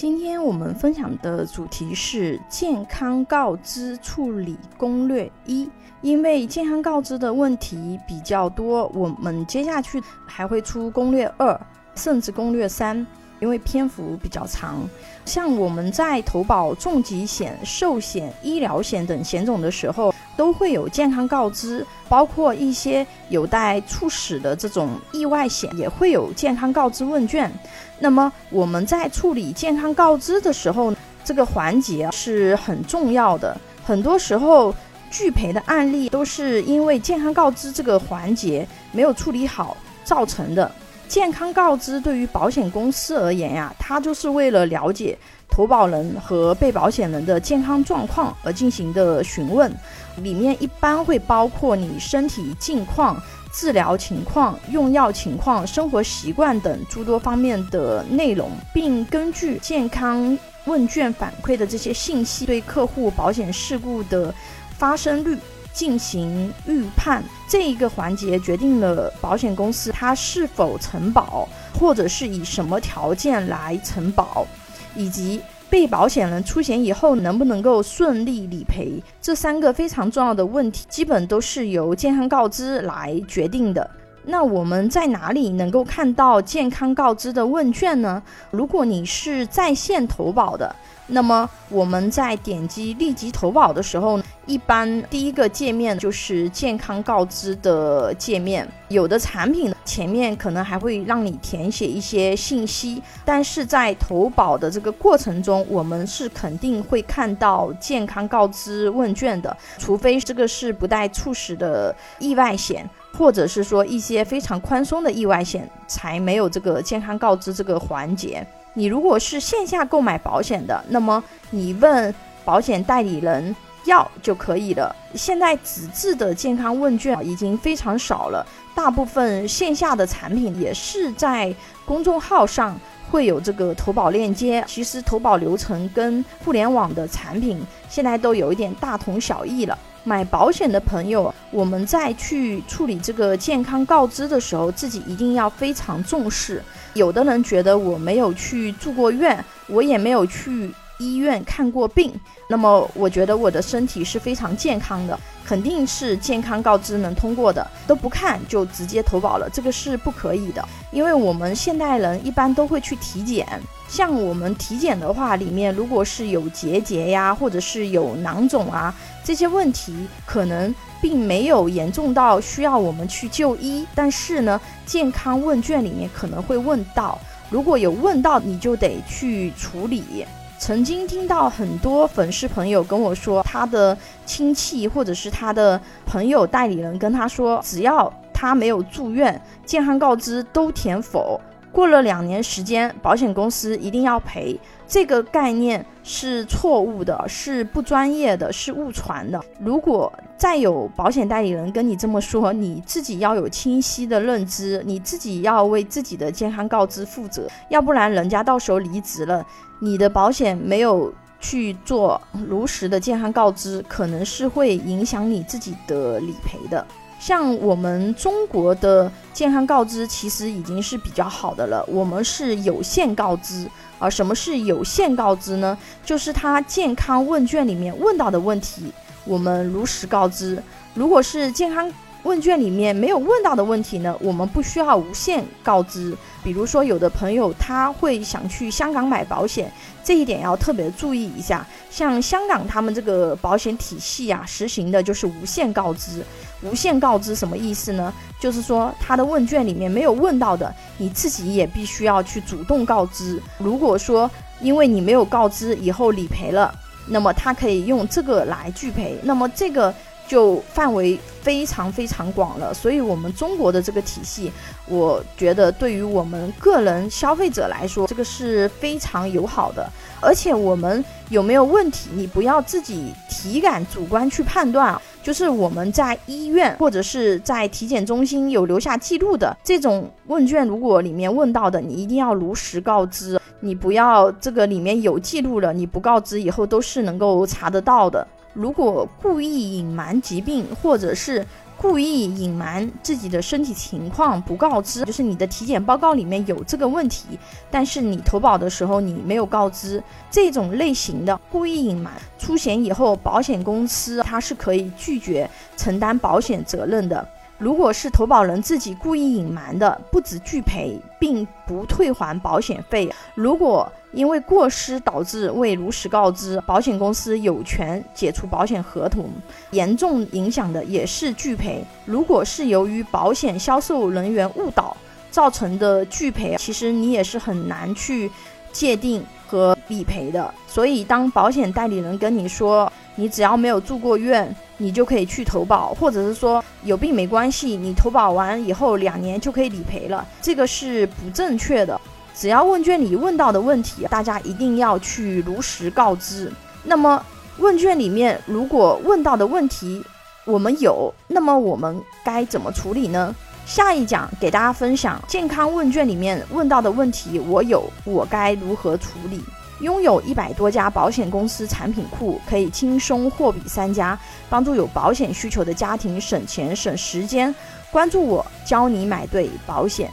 今天我们分享的主题是健康告知处理攻略一。因为健康告知的问题比较多，我们接下去还会出攻略二，甚至攻略三，因为篇幅比较长。像我们在投保重疾险、寿险、医疗险等险种的时候，都会有健康告知，包括一些有待猝死的这种意外险，也会有健康告知问卷。那么我们在处理健康告知的时候，这个环节是很重要的。很多时候拒赔的案例都是因为健康告知这个环节没有处理好造成的。健康告知对于保险公司而言呀，它就是为了了解投保人和被保险人的健康状况而进行的询问，里面一般会包括你身体近况。治疗情况、用药情况、生活习惯等诸多方面的内容，并根据健康问卷反馈的这些信息，对客户保险事故的发生率进行预判。这一个环节决定了保险公司它是否承保，或者是以什么条件来承保，以及。被保险人出险以后能不能够顺利理赔，这三个非常重要的问题，基本都是由健康告知来决定的。那我们在哪里能够看到健康告知的问卷呢？如果你是在线投保的。那么我们在点击立即投保的时候，一般第一个界面就是健康告知的界面。有的产品前面可能还会让你填写一些信息，但是在投保的这个过程中，我们是肯定会看到健康告知问卷的，除非这个是不带猝死的意外险，或者是说一些非常宽松的意外险，才没有这个健康告知这个环节。你如果是线下购买保险的，那么你问保险代理人要就可以了。现在纸质的健康问卷已经非常少了，大部分线下的产品也是在公众号上会有这个投保链接。其实投保流程跟互联网的产品现在都有一点大同小异了。买保险的朋友，我们在去处理这个健康告知的时候，自己一定要非常重视。有的人觉得我没有去住过院，我也没有去医院看过病，那么我觉得我的身体是非常健康的。肯定是健康告知能通过的，都不看就直接投保了，这个是不可以的。因为我们现代人一般都会去体检，像我们体检的话，里面如果是有结节呀，或者是有囊肿啊，这些问题可能并没有严重到需要我们去就医，但是呢，健康问卷里面可能会问到，如果有问到，你就得去处理。曾经听到很多粉丝朋友跟我说，他的亲戚或者是他的朋友代理人跟他说，只要他没有住院，健康告知都填否。过了两年时间，保险公司一定要赔。这个概念是错误的，是不专业的，是误传的。如果再有保险代理人跟你这么说，你自己要有清晰的认知，你自己要为自己的健康告知负责，要不然人家到时候离职了，你的保险没有去做如实的健康告知，可能是会影响你自己的理赔的。像我们中国的健康告知其实已经是比较好的了，我们是有限告知啊。什么是有限告知呢？就是他健康问卷里面问到的问题，我们如实告知。如果是健康问卷里面没有问到的问题呢，我们不需要无限告知。比如说，有的朋友他会想去香港买保险，这一点要特别注意一下。像香港他们这个保险体系啊，实行的就是无限告知。无限告知什么意思呢？就是说他的问卷里面没有问到的，你自己也必须要去主动告知。如果说因为你没有告知，以后理赔了，那么他可以用这个来拒赔。那么这个。就范围非常非常广了，所以我们中国的这个体系，我觉得对于我们个人消费者来说，这个是非常友好的。而且我们有没有问题，你不要自己体感主观去判断。就是我们在医院或者是在体检中心有留下记录的这种问卷，如果里面问到的，你一定要如实告知。你不要这个里面有记录了，你不告知以后都是能够查得到的。如果故意隐瞒疾病，或者是故意隐瞒自己的身体情况不告知，就是你的体检报告里面有这个问题，但是你投保的时候你没有告知，这种类型的故意隐瞒出险以后，保险公司它是可以拒绝承担保险责任的。如果是投保人自己故意隐瞒的，不止拒赔，并不退还保险费。如果因为过失导致未如实告知，保险公司有权解除保险合同。严重影响的也是拒赔。如果是由于保险销售人员误导造成的拒赔，其实你也是很难去界定和理赔的。所以，当保险代理人跟你说，你只要没有住过院，你就可以去投保，或者是说有病没关系，你投保完以后两年就可以理赔了，这个是不正确的。只要问卷里问到的问题，大家一定要去如实告知。那么问卷里面如果问到的问题我们有，那么我们该怎么处理呢？下一讲给大家分享健康问卷里面问到的问题，我有，我该如何处理？拥有一百多家保险公司产品库，可以轻松货比三家，帮助有保险需求的家庭省钱省时间。关注我，教你买对保险。